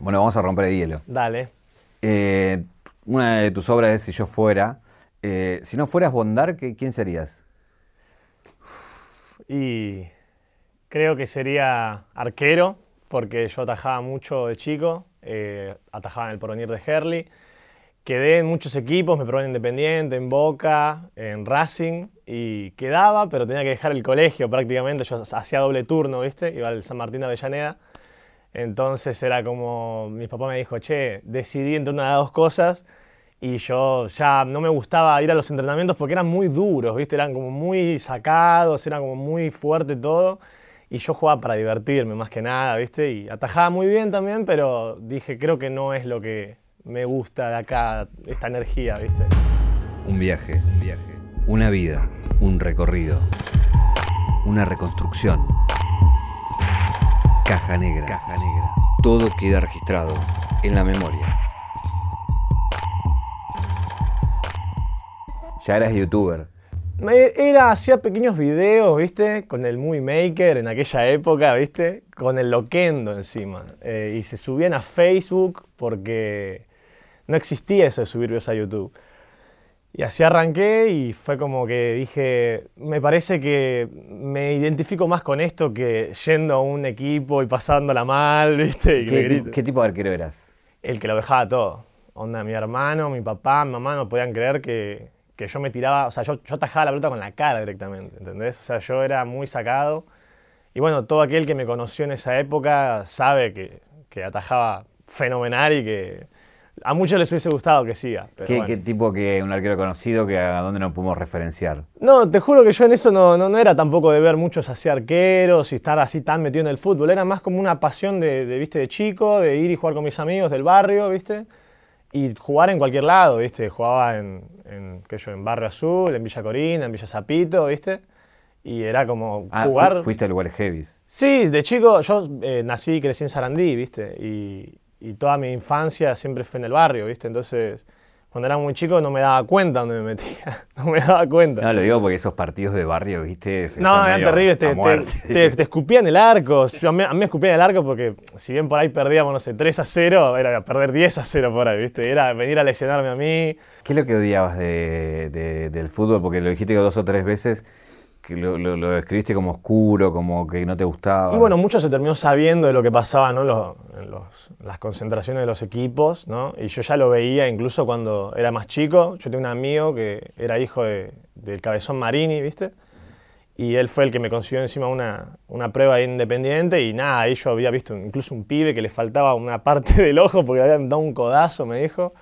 Bueno, vamos a romper el hielo. Dale. Eh, una de tus obras es Si yo fuera. Eh, si no fueras Bondar, ¿qué- ¿quién serías? Y creo que sería arquero, porque yo atajaba mucho de chico, eh, atajaba en el porvenir de Herley. Quedé en muchos equipos, me probé en Independiente, en Boca, en Racing, y quedaba, pero tenía que dejar el colegio prácticamente. Yo hacía doble turno, ¿viste? Iba al San Martín de Avellaneda. Entonces era como, mi papá me dijo, che, decidí entre una de las dos cosas y yo ya no me gustaba ir a los entrenamientos porque eran muy duros, ¿viste? Eran como muy sacados, era como muy fuerte todo. Y yo jugaba para divertirme más que nada, ¿viste? Y atajaba muy bien también, pero dije, creo que no es lo que me gusta de acá, esta energía, ¿viste? Un viaje, un viaje. Una vida, un recorrido. Una reconstrucción. Caja negra. Caja negra. Todo queda registrado en la memoria. Ya eras youtuber. Era, hacía pequeños videos, ¿viste? Con el Movie Maker en aquella época, ¿viste? Con el Loquendo encima. Eh, y se subían a Facebook porque no existía eso de subir videos a YouTube. Y así arranqué y fue como que dije, me parece que me identifico más con esto que yendo a un equipo y pasándola mal, ¿viste? Y ¿Qué, qué tipo de arquero eras? el que lo dejaba todo. Onda, mi hermano, mi papá, mi mamá no podían creer que, que yo me tiraba, o sea, yo, yo atajaba la pelota con la cara directamente, ¿entendés? O sea, yo era muy sacado. Y bueno, todo aquel que me conoció en esa época sabe que, que atajaba fenomenal y que a muchos les hubiese gustado que siga. pero ¿Qué, bueno. qué tipo que un arquero conocido que a dónde nos podemos referenciar? No, te juro que yo en eso no, no, no era tampoco de ver muchos así arqueros y estar así tan metido en el fútbol. Era más como una pasión de, de, ¿viste? de chico, de ir y jugar con mis amigos del barrio, ¿viste? Y jugar en cualquier lado, ¿viste? Jugaba en, en, qué yo, en Barrio Azul, en Villa Corina, en Villa Zapito, ¿viste? Y era como Ah, fu- jugar... fuiste a lugares heavies. Sí, de chico, yo eh, nací y crecí en Sarandí, ¿viste? Y, y toda mi infancia siempre fue en el barrio, ¿viste? Entonces, cuando era muy chico no me daba cuenta dónde me metía, no me daba cuenta. No, lo digo porque esos partidos de barrio, viste, Se- No, son era medio terrible, a te, te, te- te escupían el arco. Yo, a, mí, a mí me escupían el arco porque si bien por ahí perdíamos, no sé, 3 a 0, era perder 10 a 0 por ahí, ¿viste? Era venir a lesionarme a mí. ¿Qué es lo que odiabas de- de- del fútbol? Porque lo dijiste dos o tres veces, que lo, describiste como oscuro, como que no te gustaba. Y bueno, mucho se terminó sabiendo de lo que pasaba ¿no? Los- las concentraciones de los equipos, ¿no? Y yo ya lo veía incluso cuando era más chico. Yo tenía un amigo que era hijo de- del cabezón Marini, ¿viste? Y él fue el que me consiguió encima una, una prueba independiente y nada, ahí yo había visto incluso un pibe que le faltaba una parte del ojo porque le habían dado un codazo, me dijo.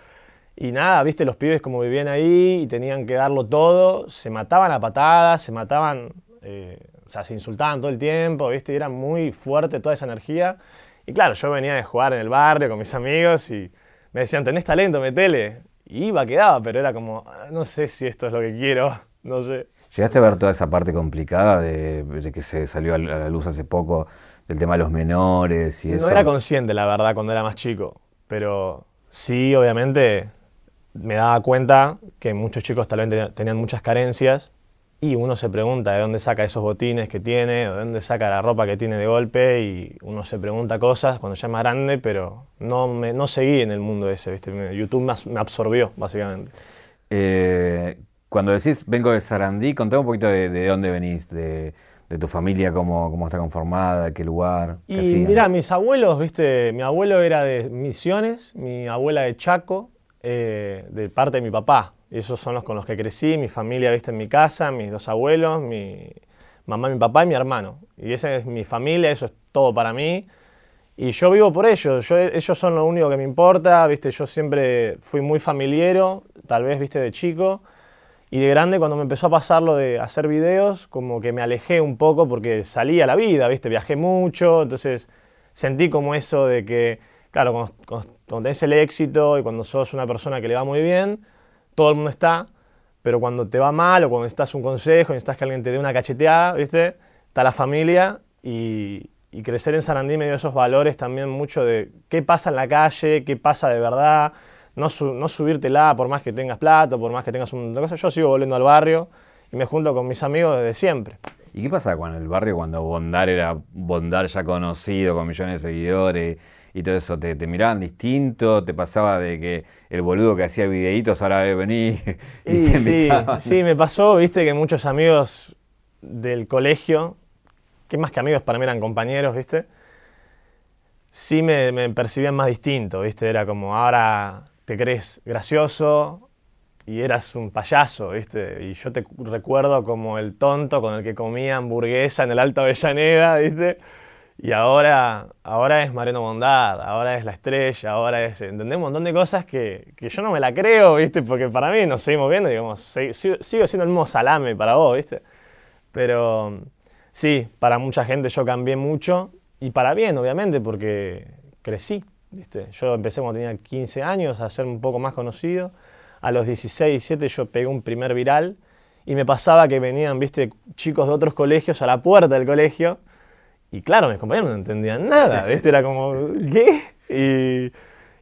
Y nada, viste, los pibes como vivían ahí y tenían que darlo todo, se mataban a patadas, se mataban, eh, o sea, se insultaban todo el tiempo, viste, y era muy fuerte toda esa energía. Y claro, yo venía de jugar en el barrio con mis amigos y me decían, tenés talento, metele. Y iba, quedaba, pero era como, "Ah, no sé si esto es lo que quiero, no sé. ¿Llegaste a ver toda esa parte complicada de, de que se salió a la luz hace poco, del tema de los menores y eso? No era consciente, la verdad, cuando era más chico, pero sí, obviamente, me daba cuenta que muchos chicos tal vez te- tenían muchas carencias y uno se pregunta de dónde saca esos botines que tiene, o de dónde saca la ropa que tiene de golpe y uno se pregunta cosas cuando ya es más grande, pero no, me, no seguí en el mundo ese, ¿viste? YouTube me, absorbió, básicamente. Eh, cuando decís vengo de Sarandí, contame un poquito de, de dónde venís, de, de tu familia, cómo, cómo está conformada, qué lugar. Y mira, mis abuelos, viste, mi abuelo era de Misiones, mi abuela de Chaco, eh, de parte de mi papá. Esos son los con los que crecí, mi familia, viste, en mi casa, mis dos abuelos, mi mamá, mi papá y mi hermano. Y esa es mi familia, eso es todo para mí. Y yo vivo por ellos, ellos son lo único que me importa, viste, yo siempre fui muy familiero, tal vez, viste, de chico. Y de grande, cuando me empezó a pasar lo de hacer videos, como que me alejé un poco porque salí a la vida, ¿viste? Viajé mucho, entonces sentí como eso de que, claro, cuando, cuando- tenés el éxito y cuando sos una persona que le va muy bien, todo el mundo está, pero cuando te va mal o cuando necesitas un consejo, necesitas que alguien te dé una cacheteada, ¿viste? Está la familia y, crecer en Sarandí me dio esos valores también mucho de qué pasa en la calle, qué pasa de verdad, no, su- no por más que tengas plata, por más que tengas un cosas. Yo sigo volviendo al barrio y me junto con mis amigos desde siempre. ¿Y qué pasa con el barrio cuando Bondar era Bondar ya conocido, con millones de seguidores, y todo eso, ¿te, miraban distinto? ¿Te pasaba de que el boludo que hacía videitos ahora debe venir? Y, sí, sí, me pasó, viste, que muchos amigos del colegio, que más que amigos para mí eran compañeros, viste, sí me, me percibían más distinto, viste, era como ahora te crees gracioso, y eras un payaso, ¿viste? Y yo te recuerdo como el tonto con el que comía hamburguesa en el Alto Avellaneda, ¿viste? Y ahora, ahora es Mariano Bondad, ahora es La Estrella, ahora es... ¿Entendés? Un montón de cosas que, que yo no me la creo, ¿viste? Porque para mí nos seguimos viendo, digamos, sigo, siendo el mismo salame para vos, ¿viste? Pero sí, para mucha gente yo cambié mucho y para bien, obviamente, porque crecí, ¿viste? Yo empecé cuando tenía 15 años a ser un poco más conocido a los 16, 17 yo pegué un primer viral y me pasaba que venían, viste, chicos de otros colegios a la puerta del colegio y claro, mis compañeros no entendían nada, viste, era como, ¿qué?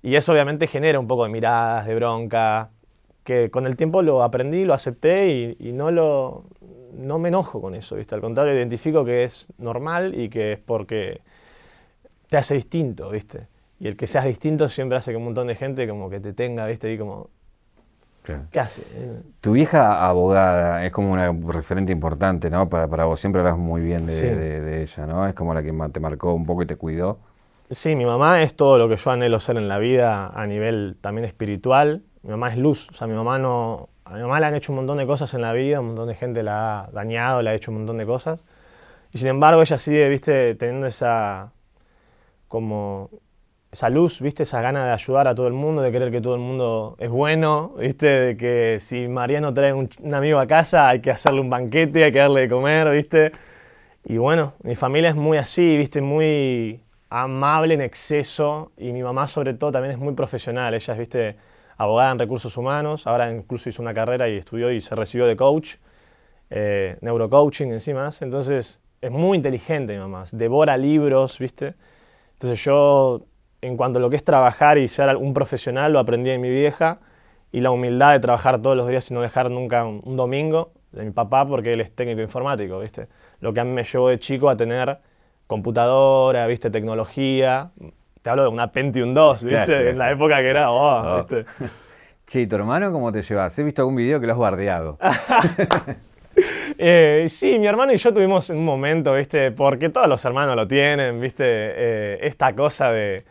Y, eso obviamente genera un poco de miradas, de bronca, que con el tiempo lo aprendí, lo acepté y, no, lo, no me enojo con eso, viste, al contrario, identifico que es normal y que es porque te hace distinto, viste. Y el que seas distinto siempre hace que un montón de gente como que te tenga, viste, y como, ¿Qué hace? Tu vieja abogada es como una referente importante, ¿no? Para, para vos siempre hablas muy bien de, ella, ¿no? Es como la que te marcó un poco y te cuidó. Sí, mi mamá es todo lo que yo anhelo ser en la vida a nivel también espiritual. Mi mamá es luz, o sea, mi mamá no... A mi mamá le han hecho un montón de cosas en la vida, un montón de gente la ha dañado, le ha hecho un montón de cosas. Y sin embargo ella sigue, viste, teniendo esa como esa luz, ¿viste? Esa gana de ayudar a todo el mundo, de querer que todo el mundo es bueno, ¿viste? De que si Mariano trae un, amigo a casa hay que hacerle un banquete, hay que darle de comer, ¿viste? Y bueno, mi familia es muy así, ¿viste? Muy amable en exceso y mi mamá sobre todo también es muy profesional. Ella es, ¿viste? Abogada en recursos humanos, ahora incluso hizo una carrera y estudió y se recibió de coach, eh, neurocoaching encima. Entonces es muy inteligente mi mamá, devora libros, ¿viste? Entonces yo en cuanto a lo que es trabajar y ser un profesional, lo aprendí de mi vieja y la humildad de trabajar todos los días y no dejar nunca un, domingo de mi papá porque él es técnico informático, ¿viste? Lo que a mí me llevó de chico a tener computadora, ¿viste? Tecnología. Te hablo de una Pentium 2, ¿viste? En la época que era, oh, oh. ¿viste? Che, tu hermano cómo te llevas? He visto algún video que lo has bardeado. Eh, sí, mi hermano y yo tuvimos un momento, ¿viste? Porque todos los hermanos lo tienen, ¿viste? Eh, esta cosa de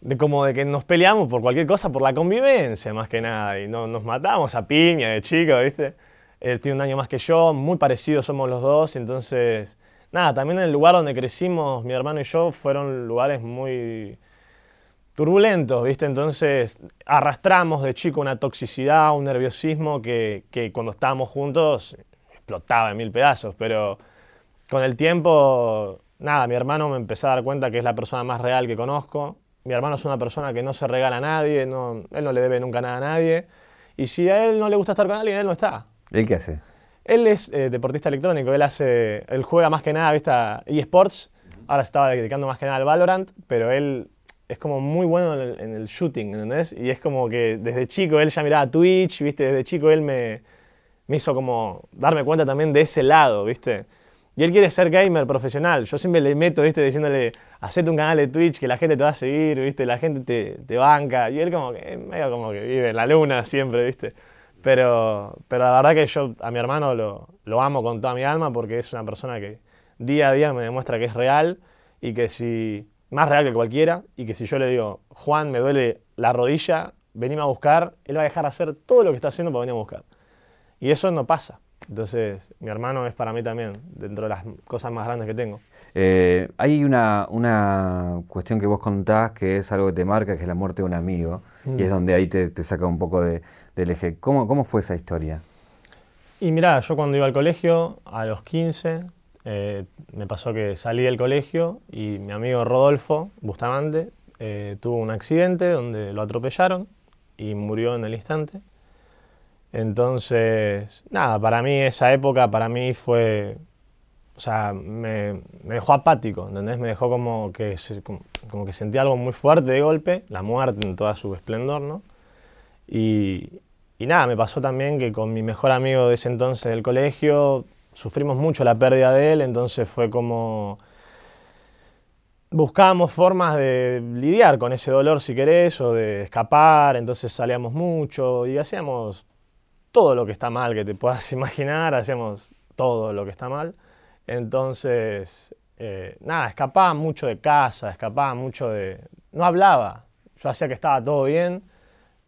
de como de que nos peleamos por cualquier cosa, por la convivencia más que nada, y no, nos matamos a piña de chico, ¿viste? Él tiene un año más que yo, muy parecidos somos los dos, entonces, nada, también el lugar donde crecimos, mi hermano y yo, fueron lugares muy turbulentos, ¿viste? Entonces arrastramos de chico una toxicidad, un nerviosismo que, que cuando estábamos juntos explotaba en mil pedazos, pero con el tiempo, nada, mi hermano me empezó a dar cuenta que es la persona más real que conozco, mi hermano es una persona que no se regala a nadie, no, él no le debe nunca nada a nadie. Y si a él no le gusta estar con alguien, él no está. ¿Él qué hace? Él es eh, deportista electrónico, él hace, él juega más que nada, ¿viste? eSports, ahora se estaba dedicando más que nada al Valorant, pero él es como muy bueno en el, shooting, ¿entendés? Y es como que desde chico él ya miraba Twitch, ¿viste? Desde chico él me, me hizo como darme cuenta también de ese lado, ¿viste? Y él quiere ser gamer profesional. Yo siempre le meto, ¿viste? Diciéndole, hacete un canal de Twitch que la gente te va a seguir, ¿viste? La gente te, te banca. Y él como que, medio como que vive en la luna siempre, ¿viste? Pero, pero la verdad que yo a mi hermano lo, lo amo con toda mi alma porque es una persona que día a día me demuestra que es real y que si, más real que cualquiera, y que si yo le digo, Juan, me duele la rodilla, venime a buscar, él va a dejar de hacer todo lo que está haciendo para venir a buscar. Y eso no pasa. Entonces, mi hermano es para mí también, dentro de las cosas más grandes que tengo. Eh, hay una, una, cuestión que vos contás que es algo que te marca, que es la muerte de un amigo, y es mm. donde ahí te, saca un poco de, del eje. ¿Cómo, ¿Cómo fue esa historia? Y mirá, yo cuando iba al colegio, a los 15, eh, me pasó que salí del colegio y mi amigo Rodolfo Bustamante eh, tuvo un accidente donde lo atropellaron y murió en el instante. Entonces, nada, para mí esa época, para mí fue, o sea, me, dejó apático, ¿entendés? Me dejó como que, como, que sentí algo muy fuerte de golpe, la muerte en toda su esplendor, ¿no? Y, y nada, me pasó también que con mi mejor amigo de ese entonces del colegio, sufrimos mucho la pérdida de él, entonces fue como buscábamos formas de lidiar con ese dolor, si querés, o de escapar, entonces salíamos mucho y hacíamos todo lo que está mal que te puedas imaginar, hacíamos todo lo que está mal. Entonces, eh, nada, escapaba mucho de casa, escapaba mucho de... No hablaba. Yo hacía que estaba todo bien,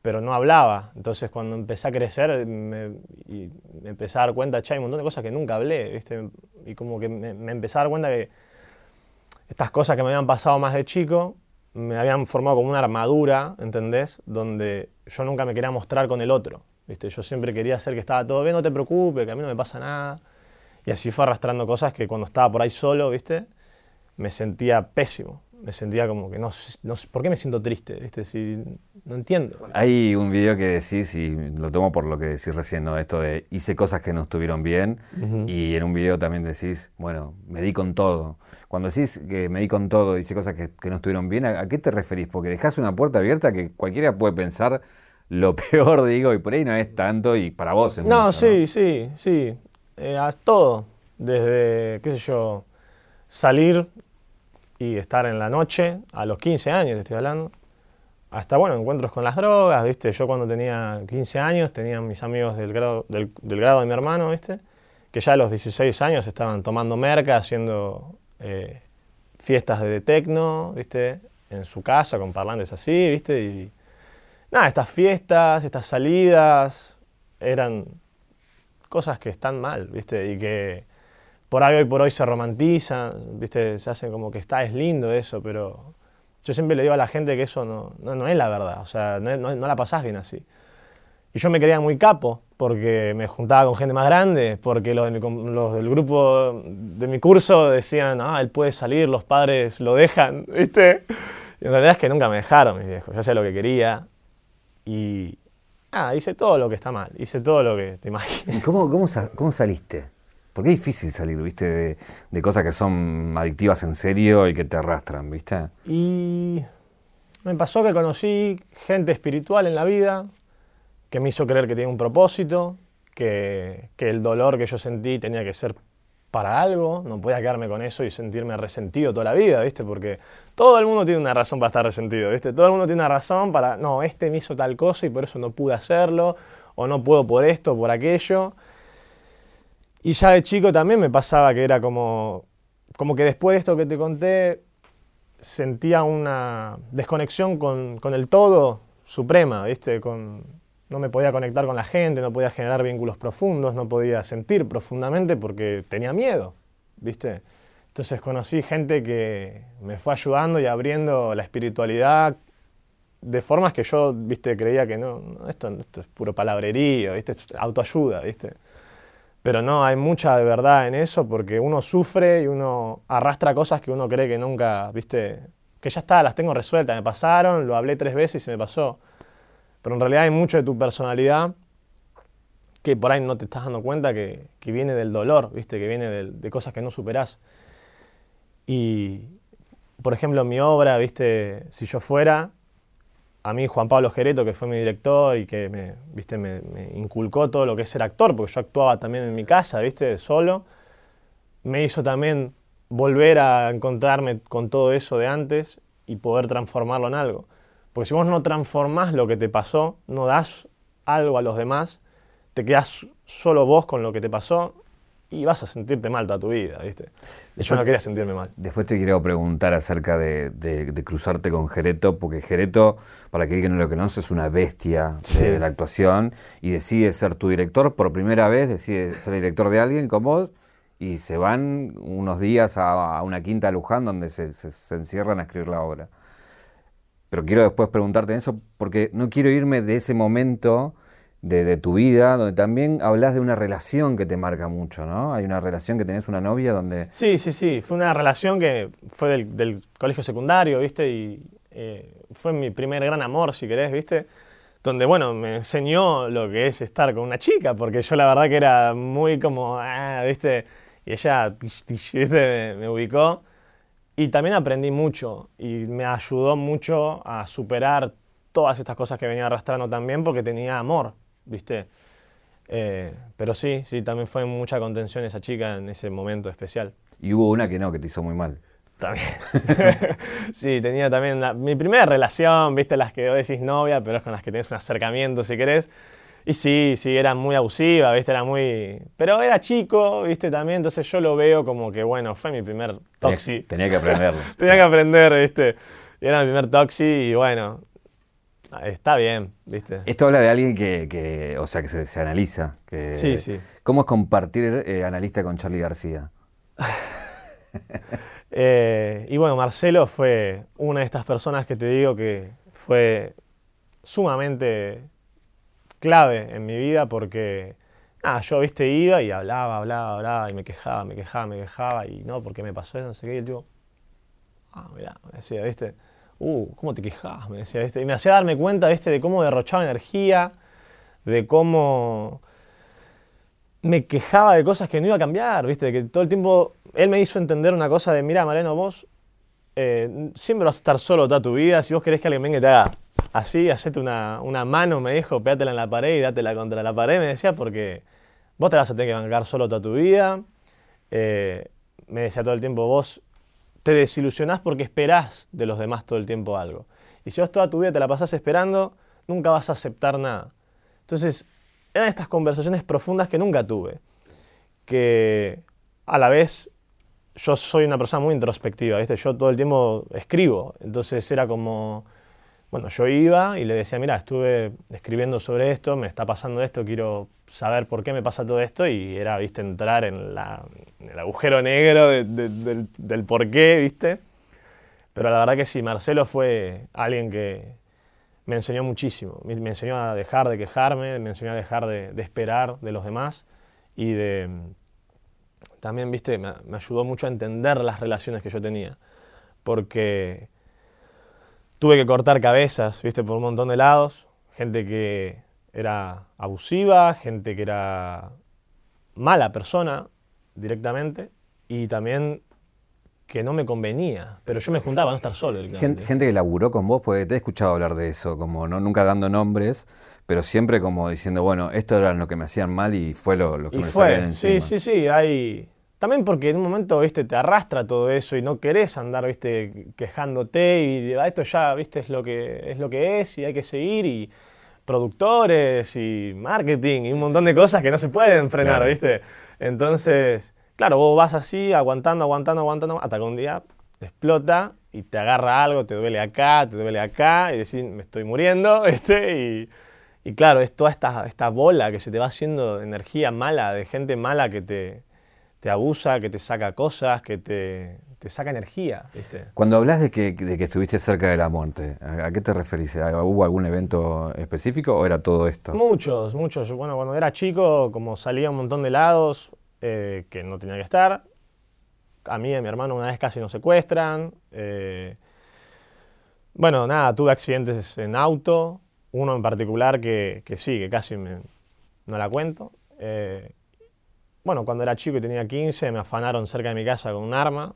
pero no hablaba. Entonces, cuando empecé a crecer, me, y empecé a dar cuenta, che, hay un montón de cosas que nunca hablé, ¿viste? Y como que me, me empecé a dar cuenta que estas cosas que me habían pasado más de chico me habían formado como una armadura, ¿entendés? Donde yo nunca me quería mostrar con el otro, ¿viste? Yo siempre quería hacer que estaba todo bien, no te preocupes, que a mí no me pasa nada. Y así fue arrastrando cosas que cuando estaba por ahí solo, ¿viste? Me sentía pésimo. Me sentía como que no, no ¿por qué me siento triste? ¿Viste? Si, no entiendo. Hay un video que decís, y lo tomo por lo que decís recién, ¿no? Esto de hice cosas que no estuvieron bien. Y en un video también decís, bueno, me di con todo. Cuando decís que me di con todo, hice cosas que, no estuvieron bien, ¿a, qué te referís? Porque dejás una puerta abierta que cualquiera puede pensar lo peor, digo, y por ahí no es tanto, y para vos es No, sí, sí, sí. Eh, todo. Desde, qué sé yo, salir y estar en la noche, a los 15 años estoy hablando, hasta, bueno, encuentros con las drogas, ¿viste? Yo cuando tenía 15 años tenía mis amigos del grado, del, grado de mi hermano, ¿viste? Que ya a los 16 años estaban tomando merca, haciendo eh, fiestas de tecno, ¿viste? En su casa con parlantes así, ¿viste? Y nada, estas fiestas, estas salidas eran cosas que están mal, ¿viste? Y que por ahí hoy por hoy se romantizan, ¿viste? Se hacen como que está, es lindo eso, pero yo siempre le digo a la gente que eso no, no, es la verdad, o sea, no, no, la pasás bien así. Y yo me creía muy capo, porque me juntaba con gente más grande, porque los, de los, del grupo de mi curso decían, ah, él puede salir, los padres lo dejan, ¿viste? Y en realidad es que nunca me dejaron, mis viejos, yo hacía lo que quería. Y, Ah, hice todo lo que está mal, hice todo lo que te imaginas. ¿Cómo, cómo, saliste? Porque es difícil salir, ¿viste? De, cosas que son adictivas en serio y que te arrastran, ¿viste? Y me pasó que conocí gente espiritual en la vida que me hizo creer que tenía un propósito, que, que el dolor que yo sentí tenía que ser para algo, no podía quedarme con eso y sentirme resentido toda la vida, ¿viste? Porque todo el mundo tiene una razón para estar resentido, ¿viste? Todo el mundo tiene una razón para, no, este me hizo tal cosa y por eso no pude hacerlo, o no puedo por esto, por aquello. Y ya de chico también me pasaba que era como, como que después de esto que te conté, sentía una desconexión con, con el todo suprema, ¿viste? Con, no me podía conectar con la gente, no podía generar vínculos profundos, no podía sentir profundamente porque tenía miedo, ¿viste? Entonces conocí gente que me fue ayudando y abriendo la espiritualidad de formas que yo, viste, creía que no, esto, esto, es puro palabrería, viste, es autoayuda, viste. Pero no, hay mucha de verdad en eso porque uno sufre y uno arrastra cosas que uno cree que nunca, viste, que ya está, las tengo resueltas, me pasaron, lo hablé tres veces y se me pasó. Pero en realidad hay mucho de tu personalidad que por ahí no te estás dando cuenta que, viene del dolor, ¿viste? que viene de, cosas que no superás. Y, por ejemplo, mi obra, ¿viste? si yo fuera, a mí Juan Pablo Gereto, que fue mi director y que me, ¿viste? Me, inculcó todo lo que es ser actor, porque yo actuaba también en mi casa, ¿viste? solo, me hizo también volver a encontrarme con todo eso de antes y poder transformarlo en algo. Porque si vos no transformás lo que te pasó, no das algo a los demás, te quedas solo vos con lo que te pasó y vas a sentirte mal toda tu vida, ¿viste? Yo no quería sentirme mal. Después te quiero preguntar acerca de, cruzarte con Jereto, porque Jereto, para aquel que no lo conoce, es una bestia de, la actuación y decide ser tu director por primera vez, decide ser director de alguien como vos y se van unos días a, una quinta de Luján donde se encierran a escribir la obra. Pero quiero después preguntarte eso porque no quiero irme de ese momento de, tu vida donde también hablas de una relación que te marca mucho, ¿no? Hay una relación que tenés una novia donde... Sí, sí, sí. Fue una relación que fue del, colegio secundario, ¿viste? Y eh, fue mi primer gran amor, si querés, ¿viste? Donde, bueno, me enseñó lo que es estar con una chica, porque yo la verdad que era muy como, ah, ¿viste? Y ella, ¿viste? me ubicó. Y también aprendí mucho y me ayudó mucho a superar todas estas cosas que venía arrastrando también porque tenía amor, ¿viste? Eh, pero sí, sí, también fue mucha contención esa chica en ese momento especial. Y hubo una que no, que te hizo muy mal. También. sí, tenía también mi primera relación, viste, las que decís novia, pero es con las que tenés un acercamiento, si querés. Y sí, sí, era muy abusiva, viste, era muy... Pero era chico, viste, también, entonces yo lo veo como que, bueno, fue mi primer toxi. Tenía, que aprenderlo. tenía que aprender, viste. Era mi primer toxi y bueno, está bien, viste. Esto habla de alguien que, o sea, que se, analiza. Que, sí, sí. ¿Cómo es compartir eh, analista con Charlie García? Eh, y bueno, Marcelo fue una de estas personas que te digo que fue sumamente clave en mi vida porque, yo, viste, iba y hablaba, hablaba, hablaba y me quejaba, me quejaba, me quejaba y no, porque me pasó eso, no sé qué, y el tipo, ah, mirá, me decía, viste, uh, ¿cómo te quejabas? Me decía, viste, y me hacía darme cuenta, viste, de cómo derrochaba energía, de cómo me quejaba de cosas que no iba a cambiar, viste, de que todo el tiempo él me hizo entender una cosa de, mira, Mariano, vos eh, siempre vas a estar solo toda tu vida, si vos querés que alguien venga y te haga así, hacete una, mano, me dijo, pégatela en la pared y dátela contra la pared, me decía, porque vos te vas a tener que bancar solo toda tu vida. Eh, me decía todo el tiempo, vos te desilusionás porque esperás de los demás todo el tiempo algo. Y si vos toda tu vida te la pasás esperando, nunca vas a aceptar nada. Entonces, eran estas conversaciones profundas que nunca tuve, que a la vez yo soy una persona muy introspectiva, ¿viste? Yo todo el tiempo escribo, entonces era como, bueno, yo iba y le decía, mira, estuve escribiendo sobre esto, me está pasando esto, quiero saber por qué me pasa todo esto, y era, viste, entrar en, el agujero negro del, del por qué, viste. Pero la verdad que sí, Marcelo fue alguien que me enseñó muchísimo, me, enseñó a dejar de quejarme, me enseñó a dejar de, de esperar de los demás y de también, viste, me, ayudó mucho a entender las relaciones que yo tenía. Porque tuve que cortar cabezas, viste, por un montón de lados. Gente que era abusiva, gente que era mala persona directamente. Y también que no me convenía, pero yo me juntaba a no estar solo. Gente, gente, que laburó con vos, porque te he escuchado hablar de eso, como no nunca dando nombres, pero siempre como diciendo, bueno, esto era lo que me hacían mal y fue lo, lo que y me fue, Sí, sí, sí, hay... También porque en un momento, viste, te arrastra todo eso y no querés andar, viste, quejándote y ah, esto ya, viste, es lo que es lo que es y hay que seguir y productores y marketing y un montón de cosas que no se pueden frenar, viste. Entonces, claro, vos vas así, aguantando, aguantando, aguantando, hasta que un día explota y te agarra algo, te duele acá, te duele acá y decís, me estoy muriendo, este, y y claro, es toda esta, esta bola que se te va haciendo energía mala, de gente mala que te, te abusa, que te saca cosas, que te, te saca energía. ¿viste? Cuando hablas de que, de que estuviste cerca de la muerte, ¿a, qué te referís? ¿Hubo algún evento específico o era todo esto? Muchos, muchos. Bueno, cuando era chico, como salía un montón de lados eh, que no tenía que estar, a mí y a mi hermano una vez casi nos secuestran. Eh, bueno, nada, tuve accidentes en auto, uno en particular que, que sí, que casi me, no la cuento. Eh, bueno, cuando era chico y tenía 15, me afanaron cerca de mi casa con un arma.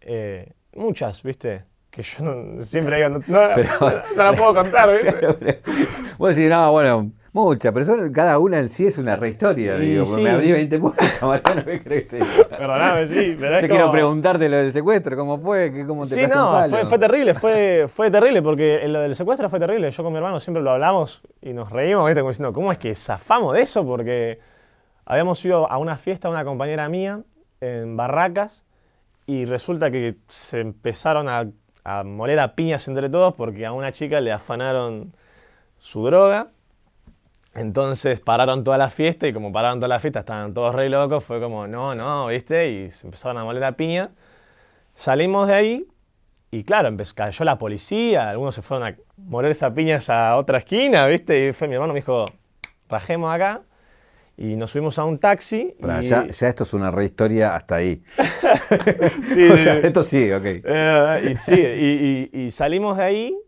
Eh, muchas, ¿viste? Que yo no, siempre digo, no, la puedo contar, ¿viste? Vos decís, no, bueno, Muchas, pero cada una en sí es una rehistoria, digo, me abrí 20 puertas, Mariano, ¿qué crees que Perdóname, sí, pero Yo quiero preguntarte lo del secuestro, ¿cómo fue? ¿Cómo te Sí, no, fue, fue, terrible, fue, fue terrible, porque lo del secuestro fue terrible. Yo con mi hermano siempre lo hablamos y nos reímos, ¿viste? Como diciendo, ¿cómo es que zafamos de eso? Porque habíamos ido a una fiesta una compañera mía en Barracas y resulta que se empezaron a, a moler a piñas entre todos porque a una chica le afanaron su droga entonces pararon toda la fiesta y como pararon toda la fiesta, estaban todos re locos, fue como, no, no, ¿viste? Y se empezaron a moler la piña. Salimos de ahí y claro, cayó la policía, algunos se fueron a moler esa piña a otra esquina, ¿viste? Y fue mi hermano, me dijo, rajemos acá. Y nos subimos a un taxi. ya, esto es una re historia hasta ahí. sí, o sea, esto sí, ok. Eh, y, sí, y salimos de ahí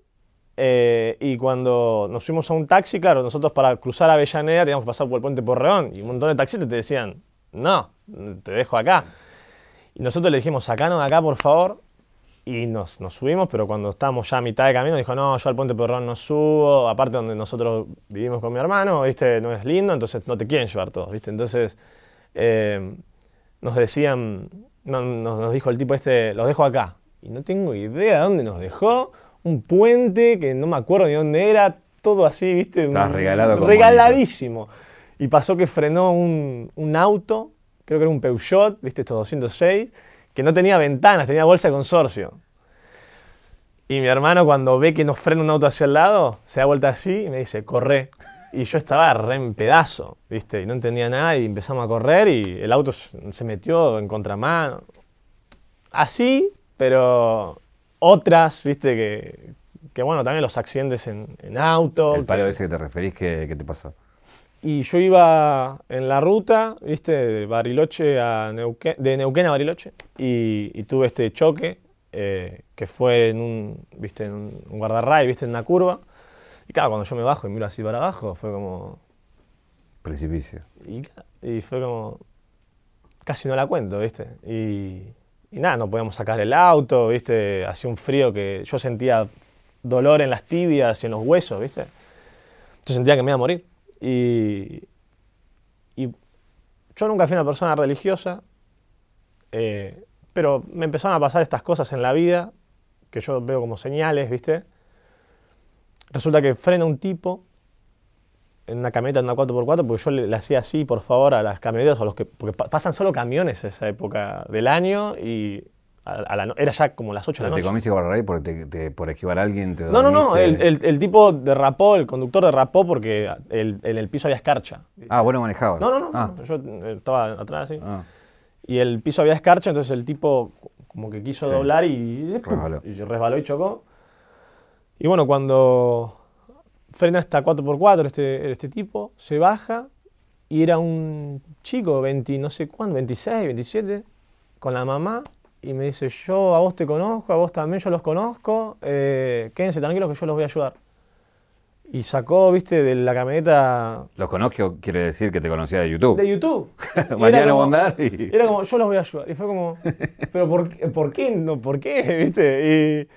eh, y cuando nos fuimos a un taxi, claro, nosotros para cruzar Avellaneda teníamos que pasar por el puente Porreón y un montón de taxistas te decían, no, te dejo acá. Y nosotros le dijimos, sacanos de acá, por favor. Y nos, nos, subimos, pero cuando estábamos ya a mitad de camino, dijo, no, yo al puente Porreón no subo, aparte donde nosotros vivimos con mi hermano, ¿viste? No es lindo, entonces no te quieren llevar todos, ¿viste? Entonces eh, nos decían, nos, nos dijo el tipo este, los dejo acá. y no tengo idea de dónde nos dejó. Un puente que no me acuerdo ni dónde era, todo así, ¿viste? Un- regalado Regaladísimo. Y pasó que frenó un, un auto, creo que era un Peugeot, ¿viste? Estos 206, que no tenía ventanas, tenía bolsa de consorcio. Y mi hermano cuando ve que nos frena un auto hacia el lado, se da vuelta así y me dice, corre. Y yo estaba re en pedazo, ¿viste? Y no entendía nada y empezamos a correr y el auto se metió en contramano. Así, pero otras, ¿viste? Que, que bueno, también los accidentes en, en auto. El palo que- ese que te referís, ¿qué, qué te pasó? Y yo iba en la ruta, ¿viste? De Bariloche a Neuquén, de Neuquén a Bariloche, y, y tuve este choque eh, que fue en un, ¿viste? En un guardarray, ¿viste? En una curva. Y claro, cuando yo me bajo y miro así para abajo, fue como. Precipicio. Y, y fue como. Casi no la cuento, ¿viste? Y, y nada, no podíamos sacar el auto, ¿viste? Hacía un frío que yo sentía dolor en las tibias y en los huesos, ¿viste? Yo sentía que me iba a morir. Y, yo nunca fui una persona religiosa, eh, pero me empezaron a pasar estas cosas en la vida que yo veo como señales, ¿viste? Resulta que frena un tipo en una camioneta, en una 4x4, porque yo le, hacía así, por favor, a las camionetas, a los que, porque pa- pasan solo camiones esa época del año y a, a la no- era ya como las 8 de la te noche. comiste guardarray porque te, te- por esquivar a alguien te No, no, no, el, el- el tipo derrapó, el conductor derrapó porque el- en el piso había escarcha. Ah, bueno manejabas. No, no, no, Ah, yo eh, estaba atrás así. ah. Y el piso había escarcha, entonces el tipo como que quiso Sí. doblar y. Resbaló. y resbaló y chocó. Y bueno, cuando frena esta 4x4 este, este tipo, se baja y era un chico, 20, no sé cuánto, 26, 27, con la mamá. Y me dice, yo a vos te conozco, a vos también yo los conozco, eh, quédense tranquilos que yo los voy a ayudar. Y sacó, viste, de la camioneta Los conozco, quiere decir que te conocía de YouTube. de YouTube. Mariano como- Bondar y... Era como, yo los voy a ayudar. Y fue como, pero ¿por, por qué? No, ¿Por qué? ¿Viste? Y-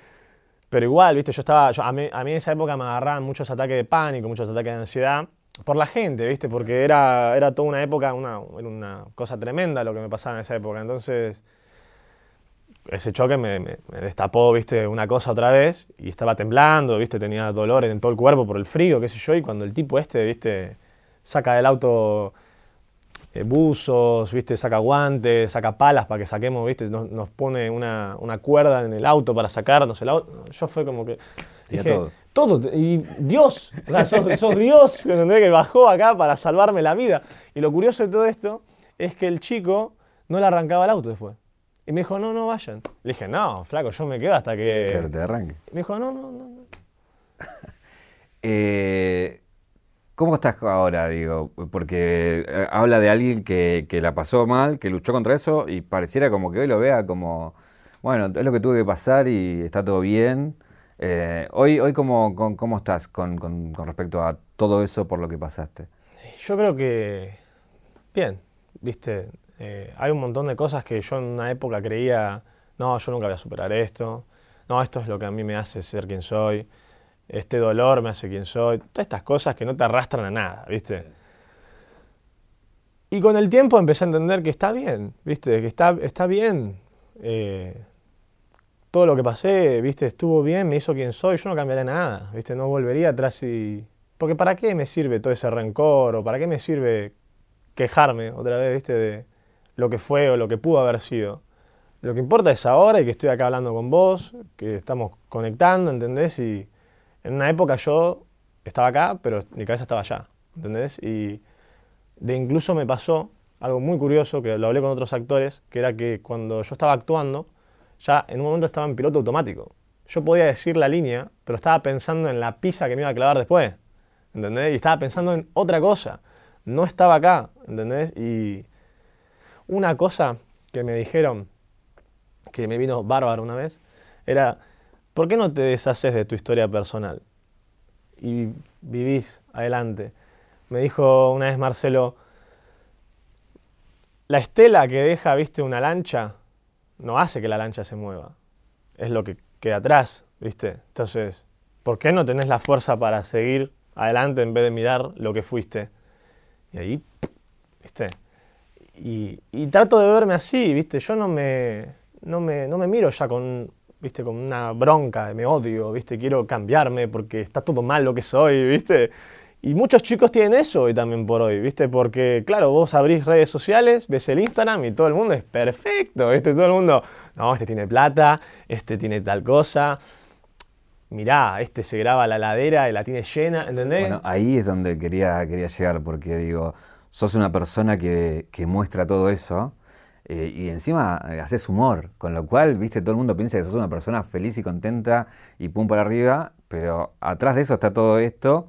pero igual, ¿viste? Yo estaba, yo- a, mí, a mí en esa época me agarraban muchos ataques de pánico, muchos ataques de ansiedad, por la gente, ¿viste? Porque era, era toda una época, una, era una cosa tremenda lo que me pasaba en esa época. Entonces, ese choque me, me- me destapó, ¿viste? Una cosa otra vez y estaba temblando, ¿viste? Tenía dolor en todo el cuerpo por el frío, qué sé yo. Y cuando el tipo este, ¿viste? Saca del auto eh, buzos, ¿viste? Saca guantes, saca palas para que saquemos, ¿viste? Nos, nos pone una, una cuerda en el auto para sacarnos el auto. Yo fue como que. Dije, todo. todo. Y Dios, o sea, sos, sos Dios, ¿entendés? Que bajó acá para salvarme la vida. Y lo curioso de todo esto es que el chico no le arrancaba el auto después. Y me dijo, no, no vayan. Le dije, no, flaco, yo me quedo hasta que. Claro, te arranque. Me dijo, no, no, no. no. Eh, ¿Cómo estás ahora, digo? Porque eh, habla de alguien que, que la pasó mal, que luchó contra eso y pareciera como que hoy lo vea como, bueno, es lo que tuve que pasar y está todo bien. Eh, hoy, hoy ¿cómo, cómo estás con, con- con respecto a todo eso por lo que pasaste? Yo creo que. Bien, viste. Eh, hay un montón de cosas que yo en una época creía, no, yo nunca voy a superar esto. No, esto es lo que a mí me hace ser quien soy. Este dolor me hace quien soy. Todas estas cosas que no te arrastran a nada, ¿viste? Y con el tiempo empecé a entender que está bien, ¿viste? Que está, está bien. eh, todo lo que pasé, ¿viste? Estuvo bien, me hizo quien soy. Yo no cambiaré nada, ¿viste? No volvería atrás y... Porque ¿para qué me sirve todo ese rencor? ¿O para qué me sirve quejarme otra vez, ¿viste? De lo que fue o lo que pudo haber sido. Lo que importa es ahora y que estoy acá hablando con vos, que estamos conectando, ¿entendés? Y en una época yo estaba acá, pero mi cabeza estaba allá, ¿entendés? Y de incluso me pasó algo muy curioso, que lo hablé con otros actores, que era que cuando yo estaba actuando, ya en un momento estaba en piloto automático. Yo podía decir la línea, pero estaba pensando en la pizza que me iba a clavar después, ¿entendés? Y estaba pensando en otra cosa. No estaba acá, ¿entendés? Y una cosa que me dijeron, que me vino bárbaro una vez, era, ¿por qué no te deshaces de tu historia personal? Y vivís adelante. Me dijo una vez Marcelo, la estela que deja, viste, una lancha, no hace que la lancha se mueva. Es lo que queda atrás, viste. Entonces, ¿por qué no tenés la fuerza para seguir adelante en vez de mirar lo que fuiste? Y ahí, viste. Y, trato de verme así, viste. Yo no me, no me, no me miro ya con viste, con una bronca, me odio, viste, quiero cambiarme porque está todo mal lo que soy, viste. Y muchos chicos tienen eso hoy también por hoy, ¿viste? Porque, claro, vos abrís redes sociales, ves el Instagram y todo el mundo es perfecto, ¿viste? Todo el mundo, no, este tiene plata, este tiene tal cosa. Mirá, este se graba la ladera y la tiene llena, ¿entendés? Bueno, ahí es donde quería, quería llegar, porque digo, sos una persona que, que muestra todo eso eh, y encima eh, haces humor, con lo cual, viste, todo el mundo piensa que sos una persona feliz y contenta y pum para arriba, pero atrás de eso está todo esto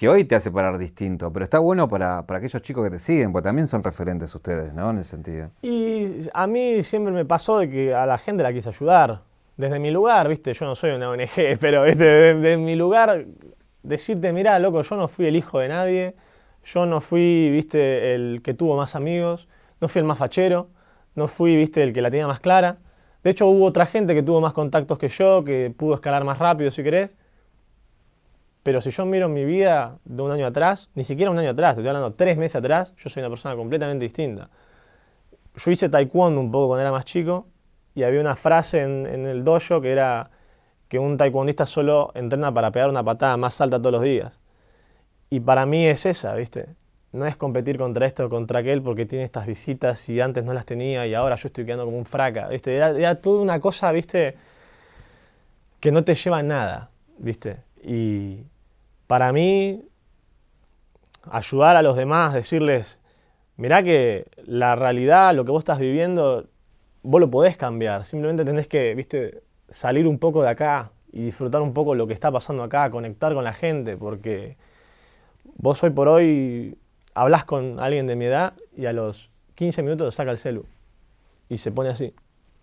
que hoy te hace parar distinto, pero está bueno para, para, aquellos chicos que te siguen, porque también son referentes ustedes, ¿no? En ese sentido. Y a mí siempre me pasó de que a la gente la quise ayudar. Desde mi lugar, viste, yo no soy una ONG, pero desde, mi lugar, decirte, mirá, loco, yo no fui el hijo de nadie, yo no fui, viste, el que tuvo más amigos, no fui el más fachero, no fui, viste, el que la tenía más clara. De hecho, hubo otra gente que tuvo más contactos que yo, que pudo escalar más rápido, si querés. Pero si yo miro mi vida de un año atrás, ni siquiera un año atrás, estoy hablando tres meses atrás, yo soy una persona completamente distinta. Yo hice taekwondo un poco cuando era más chico y había una frase en, el dojo que era que un taekwondista solo entrena para pegar una patada más alta todos los días. Y para mí es esa, ¿viste? No es competir contra esto o contra aquel porque tiene estas visitas y antes no las tenía y ahora yo estoy quedando como un fraca, ¿viste? Era, era toda una cosa, ¿viste? Que no te lleva a nada, ¿viste? Y para mí, ayudar a los demás, decirles, mirá que la realidad, lo que vos estás viviendo, vos lo podés cambiar. Simplemente tenés que, viste, salir un poco de acá y disfrutar un poco lo que está pasando acá, conectar con la gente, porque vos hoy por hoy hablas con alguien de mi edad y a los 15 minutos saca el celu y se pone así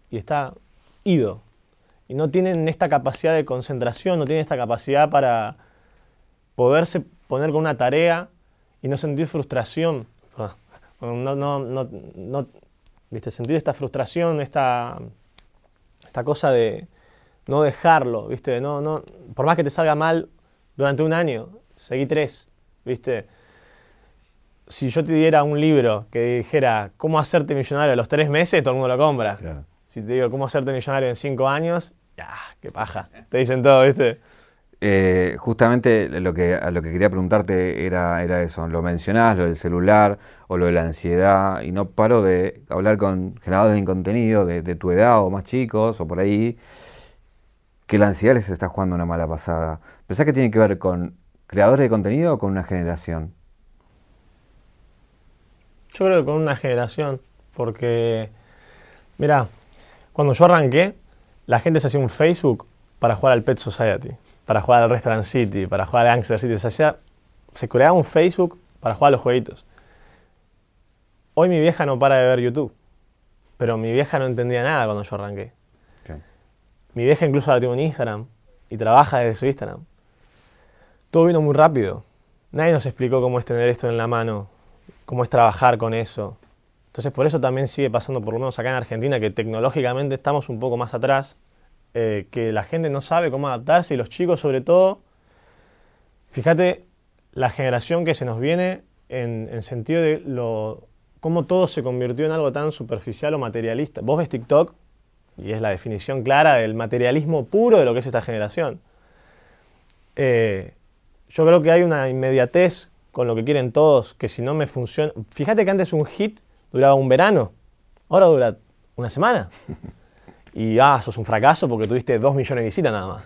y está ido y no tienen esta capacidad de concentración, no tienen esta capacidad para poderse poner con una tarea y no sentir frustración. Ah, no, no, no, no ¿viste? sentir esta frustración, esta, esta cosa de no dejarlo, ¿viste? No, no, por más que te salga mal durante un año, seguí tres, ¿viste? Si yo te diera un libro que dijera cómo hacerte millonario a los tres meses, todo el mundo lo compra. Si te digo cómo hacerte millonario en cinco años, ya, qué paja. Te dicen todo, ¿viste? Eh, justamente lo que, a lo que quería preguntarte era, era eso, lo mencionás, lo del celular o lo de la ansiedad, y no paro de hablar con generadores de contenido de, tu edad o más chicos o por ahí, que la ansiedad les está jugando una mala pasada. ¿Pensás que tiene que ver con creadores de contenido o con una generación? Yo creo que con una generación, porque, mira, cuando yo arranqué, la gente se hacía un Facebook para jugar al Pet Society, para jugar al Restaurant City, para jugar al Gangster City. Se, hacía, se creaba un Facebook para jugar a los jueguitos. Hoy mi vieja no para de ver YouTube, pero mi vieja no entendía nada cuando yo arranqué. Mi vieja incluso ahora tiene un Instagram y trabaja desde su Instagram. Todo vino muy rápido. Nadie nos explicó cómo es tener esto en la mano, cómo es trabajar con eso. Entonces por eso también sigue pasando, por lo menos acá en Argentina, que tecnológicamente estamos un poco más atrás, eh, que la gente no sabe cómo adaptarse y los chicos sobre todo. Fíjate la generación que se nos viene en, sentido de cómo todo se convirtió en algo tan superficial o materialista. Vos ves TikTok y es la definición clara del materialismo puro de lo que es esta generación. Eh, yo creo que hay una inmediatez con lo que quieren todos, que si no me funciona... Fíjate que antes un hit duraba un verano, ahora dura una semana. Y, ah, sos un fracaso porque tuviste dos millones de visitas nada más.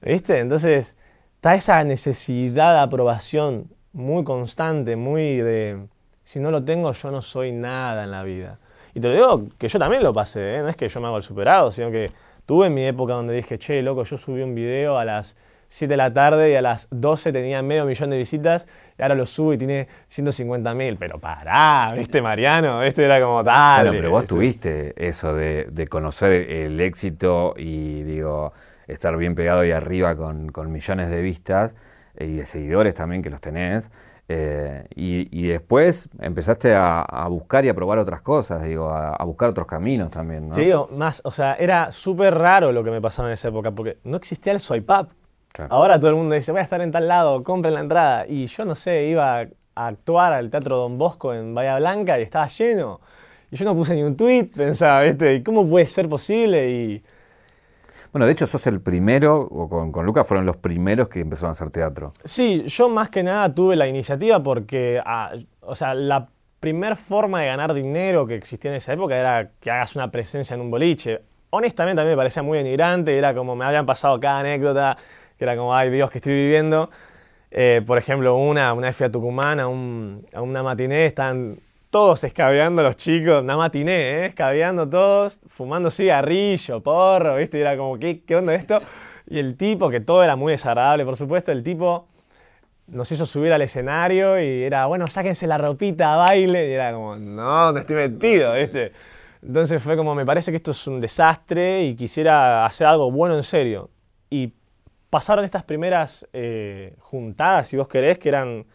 ¿Viste? Entonces, está esa necesidad de aprobación muy constante, muy de, si no lo tengo, yo no soy nada en la vida. Y te digo que yo también lo pasé, ¿eh? no es que yo me hago el superado, sino que tuve mi época donde dije, che, loco, yo subí un video a las 7 de la tarde y a las 12 tenía medio millón de visitas y ahora lo subo y tiene 150 mil. Pero pará, ¿viste, Mariano? Este era como tal. pero vos tuviste eso de, conocer el éxito y, digo, estar bien pegado ahí arriba con, millones de vistas y de seguidores también que los tenés. Eh, y, después empezaste a, buscar y a probar otras cosas, digo, a, buscar otros caminos también, ¿no? Sí, más, o sea, era súper raro lo que me pasaba en esa época, porque no existía el swipe up. Ahora todo el mundo dice, voy a estar en tal lado, compren la entrada. Y yo no sé, iba a actuar al Teatro Don Bosco en Bahía Blanca y estaba lleno. Y yo no puse ni un tweet, pensaba, ¿viste? ¿Y cómo puede ser posible? Y Bueno, de hecho sos el primero, o con, con Lucas fueron los primeros que empezaron a hacer teatro. Sí, yo más que nada tuve la iniciativa porque, ah, o sea, la primer forma de ganar dinero que existía en esa época era que hagas una presencia en un boliche. Honestamente a mí me parecía muy denigrante, era como me habían pasado cada anécdota, que era como, ay Dios, que estoy viviendo. Eh, por ejemplo, una, una vez fui a Tucumán a, un, a una matiné, estaban todos escabeando los chicos, una matiné, ¿eh? escabeando todos, fumando cigarrillo, porro, ¿viste? Y era como, ¿qué, ¿qué onda esto? Y el tipo, que todo era muy desagradable, por supuesto, el tipo nos hizo subir al escenario y era, bueno, sáquense la ropita baile. Y era como, no, ¿dónde estoy metido? ¿viste? Entonces fue como, me parece que esto es un desastre y quisiera hacer algo bueno en serio. Y pasaron estas primeras eh, juntadas, si vos querés, que eran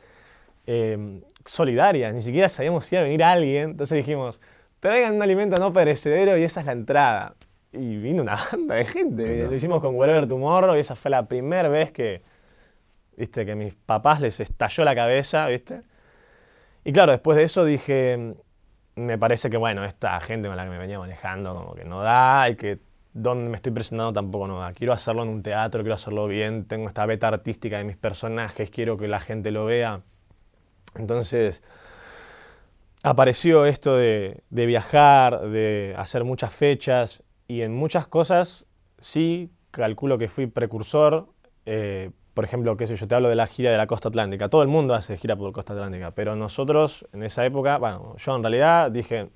eh, solidarias. Ni siquiera sabíamos si iba a venir alguien. Entonces dijimos, traigan un alimento no perecedero y esa es la entrada. Y vino una banda de gente. Lo hicimos con Wherever Tomorrow y esa fue la primera vez que, viste, que a mis papás les estalló la cabeza, viste. Y claro, después de eso dije, me parece que, bueno, esta gente con la que me venía manejando como que no da y que donde me estoy presentando tampoco no da. Quiero hacerlo en un teatro, quiero hacerlo bien, tengo esta beta artística de mis personajes, quiero que la gente lo vea. Entonces apareció esto de, de viajar, de hacer muchas fechas y en muchas cosas sí calculo que fui precursor. Eh, por ejemplo, qué sé yo, te hablo de la gira de la costa atlántica. Todo el mundo hace gira por costa atlántica, pero nosotros en esa época, bueno, yo en realidad dije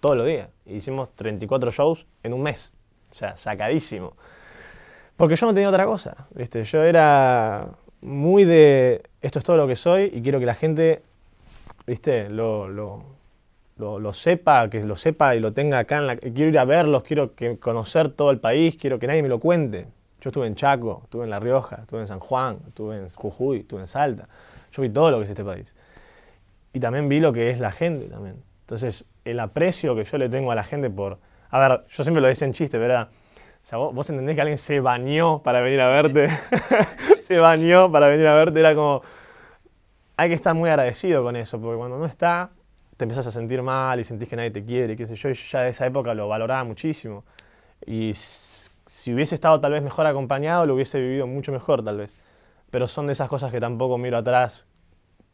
todos los días. Hicimos 34 shows en un mes. O sea, sacadísimo. Porque yo no tenía otra cosa, ¿viste? Yo era muy de esto es todo lo que soy y quiero que la gente, ¿viste? Lo, lo, lo, lo sepa, que lo sepa y lo tenga acá. Quiero ir a verlos, quiero conocer todo el país, quiero que nadie me lo cuente. Yo estuve en Chaco, estuve en La Rioja, estuve en San Juan, estuve en Jujuy, estuve en Salta. Yo vi todo lo que es este país. Y también vi lo que es la gente también. Entonces, el aprecio que yo le tengo a la gente por... A ver, yo siempre lo decía en chiste, ¿verdad? O sea, vos, vos entendés que alguien se bañó para venir a verte. se bañó para venir a verte. Era como... Hay que estar muy agradecido con eso, porque cuando no está, te empezás a sentir mal y sentís que nadie te quiere, qué sé yo. Y yo ya de esa época lo valoraba muchísimo. Y si hubiese estado tal vez mejor acompañado, lo hubiese vivido mucho mejor tal vez. Pero son de esas cosas que tampoco miro atrás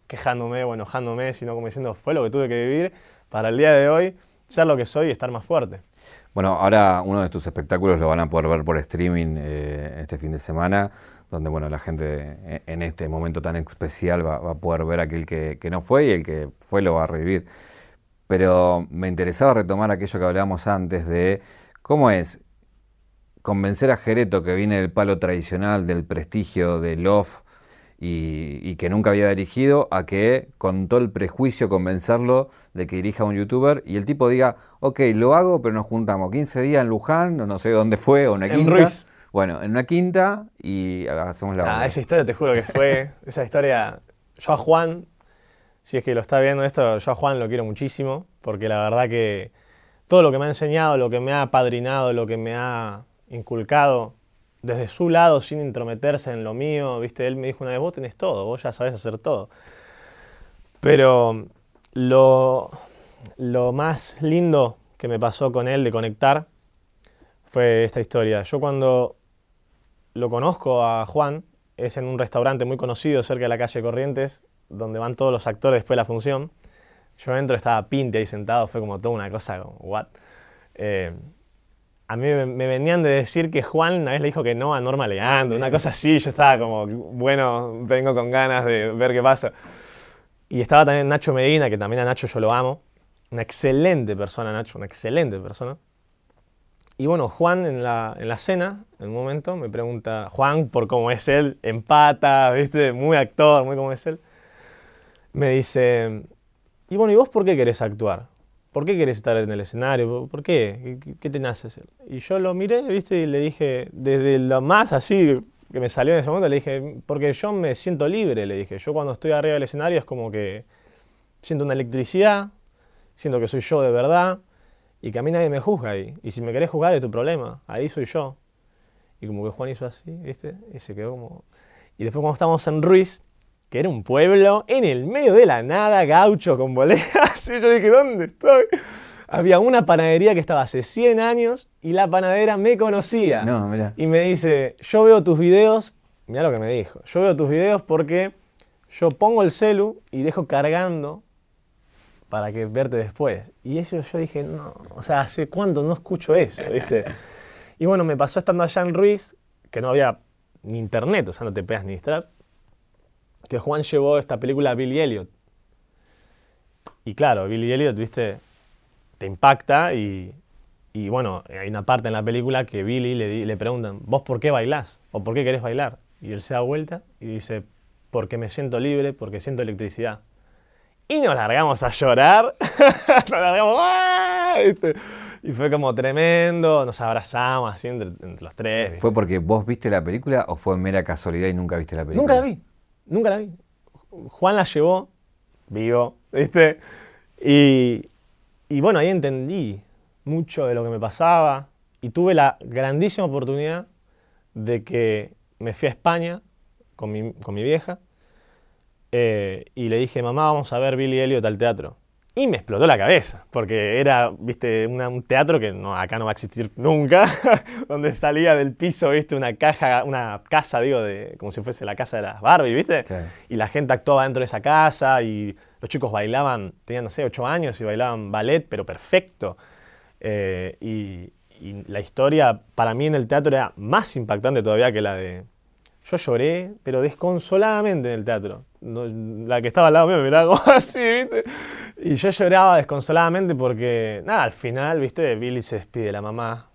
quejándome o enojándome, sino como diciendo, fue lo que tuve que vivir para el día de hoy ser lo que soy y estar más fuerte. Bueno, ahora uno de tus espectáculos lo van a poder ver por streaming eh, este fin de semana, donde bueno, la gente eh, en este momento tan especial va, a poder ver aquel que, que, no fue y el que fue lo va a revivir. Pero me interesaba retomar aquello que hablábamos antes de cómo es convencer a Jereto, que viene del palo tradicional, del prestigio, del off, y, y, que nunca había dirigido, a que con todo el prejuicio convencerlo de que dirija a un youtuber y el tipo diga, ok, lo hago, pero nos juntamos 15 días en Luján, no, no sé dónde fue, o una En quinta. Ruiz. Bueno, en una quinta y hacemos la Ah, esa historia te juro que fue. esa historia. Yo a Juan, si es que lo está viendo esto, yo a Juan lo quiero muchísimo, porque la verdad que todo lo que me ha enseñado, lo que me ha apadrinado, lo que me ha inculcado, desde su lado, sin intrometerse en lo mío, viste, él me dijo una vez, vos tenés todo, vos ya sabés hacer todo. Pero lo, lo más lindo que me pasó con él de conectar fue esta historia. Yo cuando lo conozco a Juan, es en un restaurante muy conocido cerca de la calle Corrientes, donde van todos los actores después de la función. Yo entro, estaba Pinte ahí sentado, fue como toda una cosa, como, what? Eh, a mí me, venían de decir que Juan una vez le dijo que no a Norma Leandro, una cosa así, yo estaba como, bueno, vengo con ganas de ver qué pasa. Y estaba también Nacho Medina, que también a Nacho yo lo amo, una excelente persona, Nacho, una excelente persona. Y bueno, Juan en la, en la cena, en un momento, me pregunta, Juan, por cómo es él, empata, ¿viste? Muy actor, muy como es él. Me dice, y bueno, ¿y vos por qué querés actuar? ¿Por qué querés estar en el escenario? ¿Por qué? ¿Qué, qué te nace hacer? Y yo lo miré, ¿viste? Y le dije, desde lo más así que me salió en ese momento, le dije, porque yo me siento libre, le dije. Yo cuando estoy arriba del escenario es como que siento una electricidad, siento que soy yo de verdad y que a mí nadie me juzga ahí. Y si me querés juzgar es tu problema, ahí soy yo. Y como que Juan hizo así, ¿viste? Y se quedó como... Y después cuando estábamos en Ruiz, que era un pueblo en el medio de la nada, gaucho con boleas, y yo dije, ¿dónde estoy? había una panadería que estaba hace 100 años y la panadera me conocía. No, mirá. Y me dice, yo veo tus videos, mira lo que me dijo, yo veo tus videos porque yo pongo el celu y dejo cargando para que verte después. Y eso yo dije, no, o sea, ¿hace cuánto no escucho eso? ¿viste? Y bueno, me pasó estando allá en Ruiz, que no había ni internet, o sea, no te puedes administrar, que Juan llevó esta película a Billy Elliot. Y claro, Billy Elliot, viste, te impacta y, y bueno, hay una parte en la película que Billy le, le preguntan, ¿vos por qué bailás? ¿O por qué querés bailar? Y él se da vuelta y dice, porque me siento libre, porque siento electricidad. Y nos largamos a llorar. nos largamos, ¡ah! ¿viste? Y fue como tremendo, nos abrazamos así entre, entre los tres. ¿Fue porque vos viste la película o fue mera casualidad y nunca viste la película? Nunca la vi, nunca la vi. Juan la llevó, vivo, ¿viste? Y, y bueno, ahí entendí mucho de lo que me pasaba y tuve la grandísima oportunidad de que me fui a España con mi, con mi vieja eh, y le dije, mamá, vamos a ver Billy Elliot al teatro. Y me explotó la cabeza, porque era, viste, una- un teatro que no, acá no va a existir nunca, donde salía del piso, viste, una caja, una casa, digo, de, como si fuese la casa de las Barbie, viste, y la gente actuaba dentro de esa casa y los chicos bailaban, tenían, no sé, ocho años y bailaban ballet, pero perfecto. Eh, y, y la historia para mí en el teatro era más impactante todavía que la de... Yo lloré, pero desconsoladamente en el teatro. No- la que estaba al lado mío me miraba como así, ¿viste? Y yo lloraba desconsoladamente porque, nada, al final, ¿viste? Billy se despide de la mamá.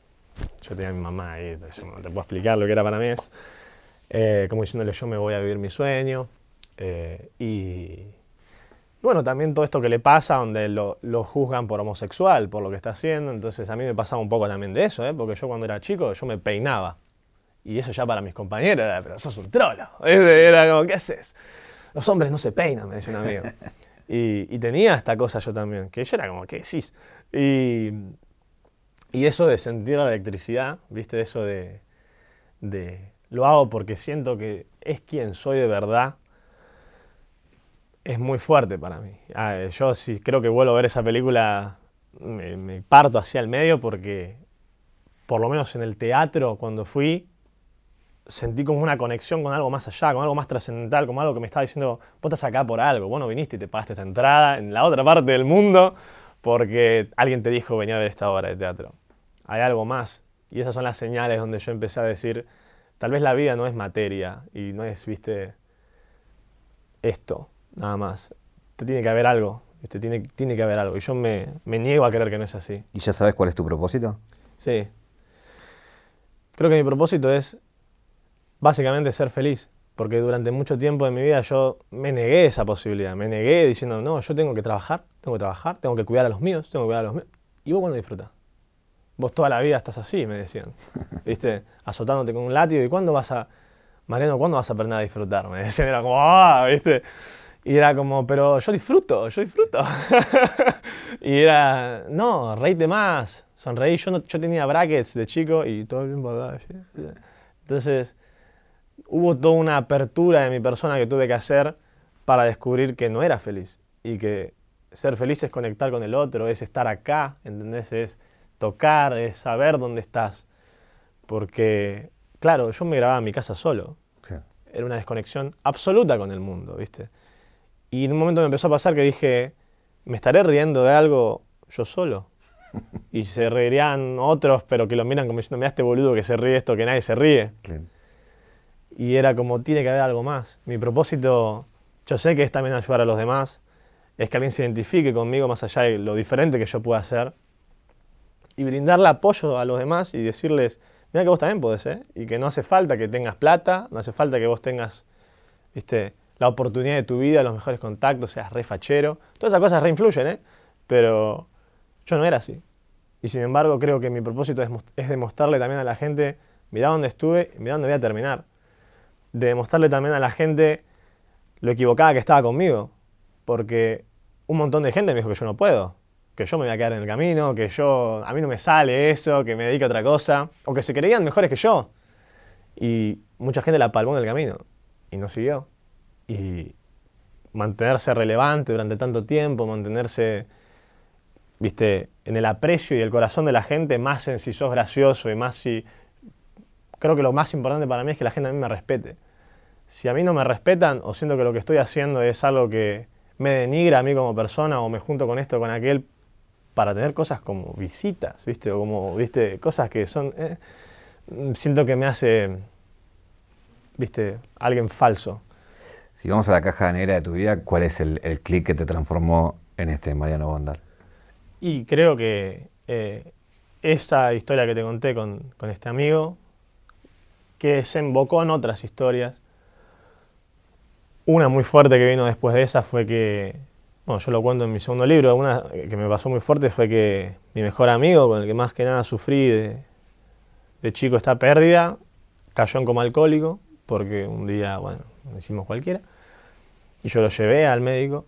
Yo tenía a mi mamá ahí, yo no te puedo explicar lo que era para mí eso. Eh, como diciéndole, yo me voy a vivir mi sueño. Eh, y, bueno, también todo esto que le pasa, donde lo, lo juzgan por homosexual, por lo que está haciendo. Entonces a mí me pasaba un poco también de eso, ¿eh? porque yo cuando era chico, yo me peinaba. Y eso ya para mis compañeros era, pero sos un trolo. Era como, ¿qué haces? Los hombres no se peinan, me decía un amigo. Y, y tenía esta cosa yo también, que yo era como, ¿qué decís? Y, y eso de sentir la electricidad, ¿viste? Eso de, de, lo hago porque siento que es quien soy de verdad, es muy fuerte para mí. Ah, yo si creo que vuelvo a ver esa película, me, me parto hacia el medio porque, por lo menos en el teatro, cuando fui, sentí como una conexión con algo más allá, con algo más trascendental, como algo que me estaba diciendo, vos estás acá por algo, vos no viniste y te pagaste esta entrada en la otra parte del mundo porque alguien te dijo venía a ver esta obra de teatro. Hay algo más. Y esas son las señales donde yo empecé a decir, tal vez la vida no es materia y no es, viste, esto, nada más. Te tiene que haber algo, viste, tiene, tiene que haber algo. Y yo me, me niego a creer que no es así. ¿Y ya sabes cuál es tu propósito? Sí. Creo que mi propósito es básicamente ser feliz. Porque durante mucho tiempo de mi vida yo me negué esa posibilidad. Me negué diciendo, no, yo tengo que trabajar, tengo que trabajar, tengo que cuidar a los míos, tengo que cuidar a los míos. ¿Y vos cuándo disfrutás? Vos toda la vida estás así, me decían. ¿Viste? Azotándote con un látigo. ¿Y cuándo vas a, Mariano, cuándo vas a aprender a disfrutar? Me decían, era como, ah, ¿viste? Y era como, pero yo disfruto, yo disfruto. y era, no, reíte más, sonreí. Yo, no, yo tenía brackets de chico y todo el tiempo hablaba. Entonces, hubo toda una apertura de mi persona que tuve que hacer para descubrir que no era feliz. Y que ser feliz es conectar con el otro, es estar acá, ¿entendés? Es tocar, es saber dónde estás. Porque, claro, yo me grababa en mi casa solo. Era una desconexión absoluta con el mundo, ¿viste? Y en un momento me empezó a pasar que dije, ¿me estaré riendo de algo yo solo? Y se reirían otros, pero que lo miran como diciendo, mira este boludo que se ríe esto, que nadie se ríe. Y era como, tiene que haber algo más. Mi propósito, yo sé que es también ayudar a los demás, es que alguien se identifique conmigo más allá de lo diferente que yo pueda hacer. Y brindarle apoyo a los demás y decirles, mira que vos también podés, ¿eh? Y que no hace falta que tengas plata, no hace falta que vos tengas, viste, la oportunidad de tu vida, los mejores contactos, seas re fachero. Todas esas cosas reinfluyen, ¿eh? Pero yo no era así. Y sin embargo creo que mi propósito es, mos- es demostrarle también a la gente, mirá dónde estuve y mirá dónde voy a terminar. De demostrarle también a la gente lo equivocada que estaba conmigo. Porque un montón de gente me dijo que yo no puedo, que yo me voy a quedar en el camino, que yo, a mí no me sale eso, que me dedique a otra cosa, o que se creían mejores que yo. Y mucha gente la palmó en el camino y no siguió. Y mantenerse relevante durante tanto tiempo, mantenerse viste, en el aprecio y el corazón de la gente, más en si sos gracioso y más si... Creo que lo más importante para mí es que la gente a mí me respete. Si a mí no me respetan o siento que lo que estoy haciendo es algo que me denigra a mí como persona o me junto con esto o con aquel para tener cosas como visitas, ¿viste? O como, ¿viste? Cosas que son... Eh, siento que me hace, ¿viste? Alguien falso. Si vamos a la caja negra de tu vida, ¿cuál es el, el clic que te transformó en este Mariano Bondal? Y creo que eh, esta historia que te conté con, con, este amigo, que desembocó en otras historias, una muy fuerte que vino después de esa fue que, bueno, yo lo cuento en mi segundo libro, una que me pasó muy fuerte fue que mi mejor amigo, con el que más que nada sufrí de, chico esta pérdida, cayó en coma alcohólico, porque un día, bueno, lo hicimos cualquiera. Y yo lo llevé al médico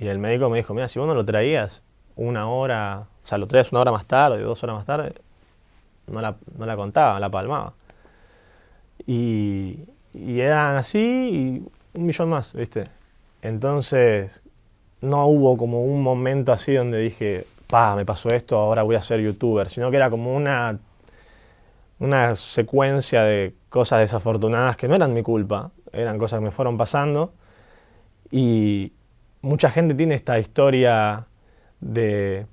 y el médico me dijo, mira, si vos no lo traías una hora, o sea, lo traías una hora más tarde, dos horas más tarde, no la, no la contaba, la palmaba. Y, y eran así un millón más, ¿viste? Entonces, no hubo como un momento así donde dije, pa, me pasó esto, ahora voy a ser youtuber, sino que era como una, una secuencia de cosas desafortunadas que no eran mi culpa, eran cosas que me fueron pasando y mucha gente tiene esta historia de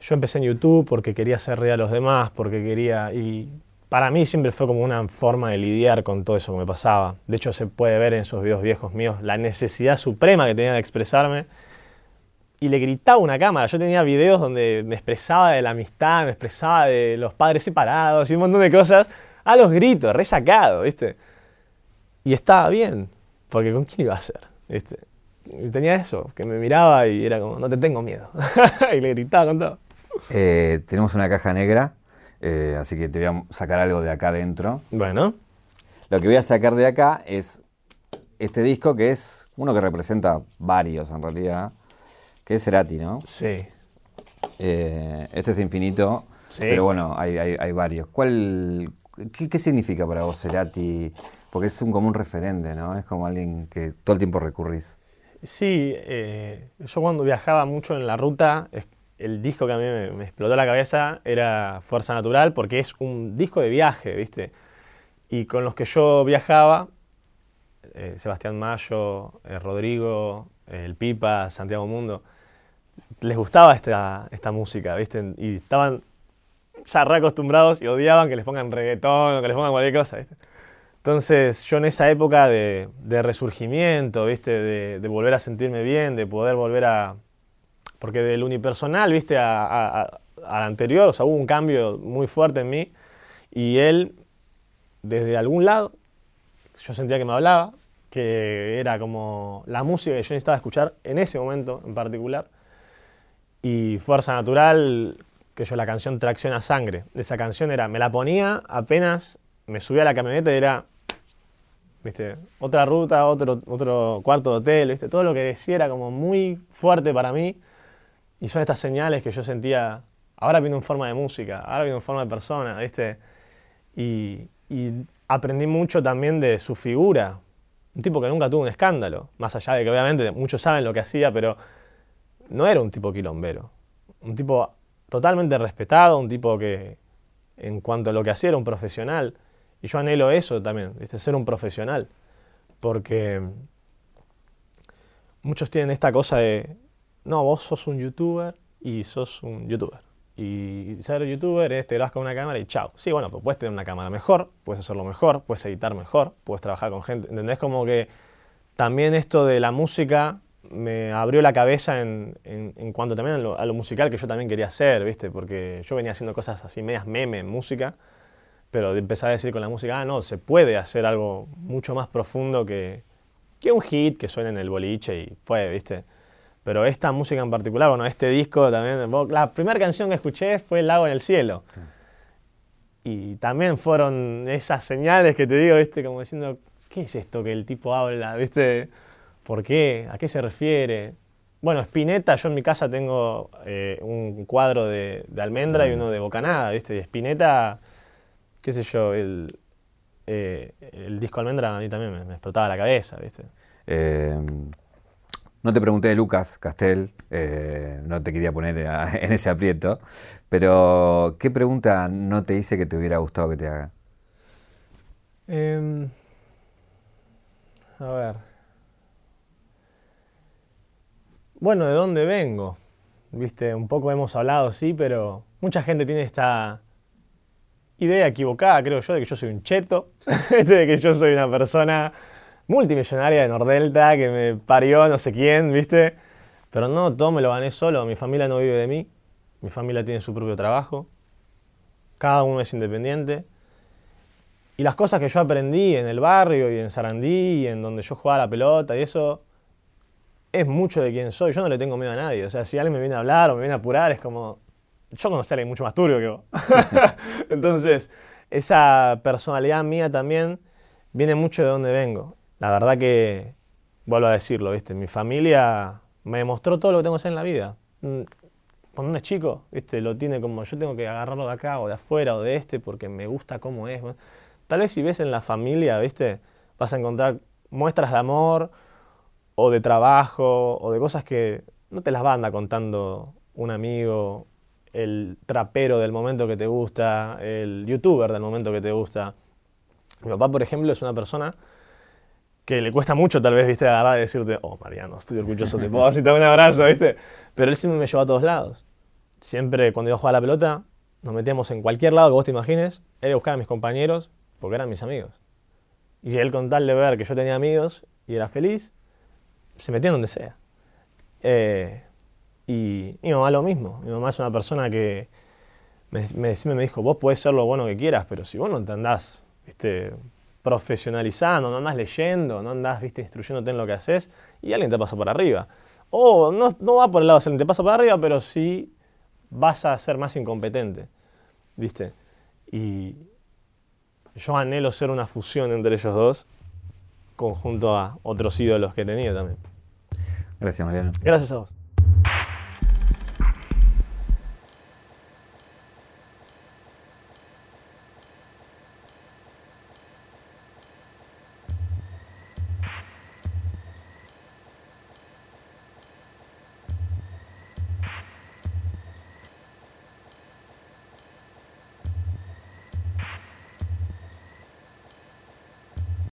yo empecé en YouTube porque quería ser real a los demás, porque quería y para mí siempre fue como una forma de lidiar con todo eso que me pasaba. De hecho se puede ver en esos videos viejos míos la necesidad suprema que tenía de expresarme y le gritaba una cámara. Yo tenía videos donde me expresaba de la amistad, me expresaba de los padres separados y un montón de cosas a los gritos, resacado, ¿viste? Y estaba bien, porque ¿con quién iba a ser? ¿viste? Y tenía eso, que me miraba y era como, no te tengo miedo. y le gritaba con todo. Eh, tenemos una caja negra, eh, así que te voy a sacar algo de acá adentro. Bueno. Lo que voy a sacar de acá es este disco que es uno que representa varios en realidad, que es Cerati, ¿no? Sí. Eh, este es infinito, sí. pero bueno, hay, hay, hay varios. ¿Cuál, qué, qué, significa para vos Cerati? Porque es un, como un referente, ¿no? Es como alguien que todo el tiempo recurrís. Sí, eh, yo cuando viajaba mucho en la ruta, el disco que a mí me, me, explotó la cabeza era Fuerza Natural, porque es un disco de viaje, ¿viste? Y con los que yo viajaba, eh, Sebastián Mayo, eh, Rodrigo, el Pipa, Santiago Mundo, les gustaba esta, esta música, ¿viste? Y estaban ya reacostumbrados y odiaban que les pongan reggaetón o que les pongan cualquier cosa, ¿viste? Entonces yo en esa época de, de resurgimiento, ¿viste? De, de, volver a sentirme bien, de poder volver a... Porque del unipersonal, ¿viste? A, a, a, al anterior, o sea, hubo un cambio muy fuerte en mí y él, desde algún lado, yo sentía que me hablaba, que era como la música que yo necesitaba escuchar en ese momento en particular. Y Fuerza Natural, que yo la canción Tracciona Sangre, esa canción era, me la ponía apenas me subía a la camioneta y era ¿viste? Otra ruta, otro, otro cuarto de hotel, ¿viste? Todo lo que decía era como muy fuerte para mí. Y son estas señales que yo sentía, ahora vino en forma de música, ahora vino en forma de persona, ¿viste? Y, y aprendí mucho también de su figura. Un tipo que nunca tuvo un escándalo, más allá de que obviamente muchos saben lo que hacía, pero no era un tipo quilombero. Un tipo totalmente respetado, un tipo que en cuanto a lo que hacía era un profesional. Y yo anhelo eso también, ¿viste? ser un profesional. Porque muchos tienen esta cosa de, no, vos sos un youtuber y sos un youtuber. Y ser youtuber es te grabas con una cámara y chao. Sí, bueno, pues puedes tener una cámara mejor, puedes hacerlo mejor, puedes editar mejor, puedes trabajar con gente. ¿Entendés? Como que también esto de la música me abrió la cabeza en, en, en cuanto también a lo, a lo, musical que yo también quería hacer, ¿viste? Porque yo venía haciendo cosas así medias meme en música pero empezar a decir con la música, ah, no, se puede hacer algo mucho más profundo que, que un hit que suene en el boliche y fue, ¿viste? Pero esta música en particular, bueno, este disco también, la primera canción que escuché fue El lago en el cielo. Y también fueron esas señales que te digo, ¿viste? Como diciendo, ¿qué es esto que el tipo habla? ¿Viste? ¿Por qué? ¿A qué se refiere? Bueno, Spinetta, yo en mi casa tengo eh, un cuadro de, de almendra y uno de bocanada, ¿viste? Y Spinetta qué sé yo, el, eh, el disco Almendra a mí también me, me explotaba la cabeza, ¿viste? Eh, No te pregunté de Lucas Castel, eh, no te quería poner en ese aprieto, pero ¿qué pregunta no te hice que te hubiera gustado que te haga? Em, a ver. Bueno, ¿de dónde vengo? Viste, un poco hemos hablado, sí, pero mucha gente tiene esta idea equivocada, creo yo, de que yo soy un cheto, de que yo soy una persona multimillonaria de Nordelta que me parió no sé quién, ¿viste? Pero no, todo me lo gané solo, mi familia no vive de mí, mi familia tiene su propio trabajo, cada uno es independiente. Y las cosas que yo aprendí en el barrio y en Sarandí y en donde yo jugaba la pelota y eso, es mucho de quién soy. Yo no le tengo miedo a nadie. O sea, si alguien me viene a hablar o me viene a apurar, es como, yo conocí a alguien mucho más turbio que vos. Entonces, esa personalidad mía también viene mucho de donde vengo. La verdad que, vuelvo a decirlo, ¿viste? Mi familia me demostró todo lo que tengo que hacer en la vida. Mm, cuando uno es chico, ¿viste? Lo tiene como, yo tengo que agarrarlo de acá o de afuera o de este porque me gusta cómo es. Tal vez si ves en la familia, ¿viste? Vas a encontrar muestras de amor o de trabajo o de cosas que no te las va a andar contando un amigo, el trapero del momento que te gusta, el youtuber del momento que te gusta. Mi papá, por ejemplo, es una persona que le cuesta mucho tal vez, viste, agarrar y decirte, oh, Mariano, estoy orgulloso de vos, y te doy un abrazo, viste. Pero él siempre me llevó a todos lados. Siempre cuando yo jugaba la pelota, nos metíamos en cualquier lado que vos te imagines, él iba a buscar a mis compañeros, porque eran mis amigos. Y él con tal de ver que yo tenía amigos y era feliz, se metía donde sea. Eh, y mi mamá lo mismo. Mi mamá es una persona que me, me, me dijo, vos podés ser lo bueno que quieras, pero si vos no te andás ¿viste? Profesionalizando, no andás leyendo, no andás ¿viste? instruyéndote en lo que haces, y alguien te pasa por arriba. O no, no va por el lado de alguien te pasa por arriba, pero sí vas a ser más incompetente. ¿Viste? Y yo anhelo ser una fusión entre ellos dos, conjunto a otros ídolos que he tenido también. Gracias, Mariano. Gracias a vos.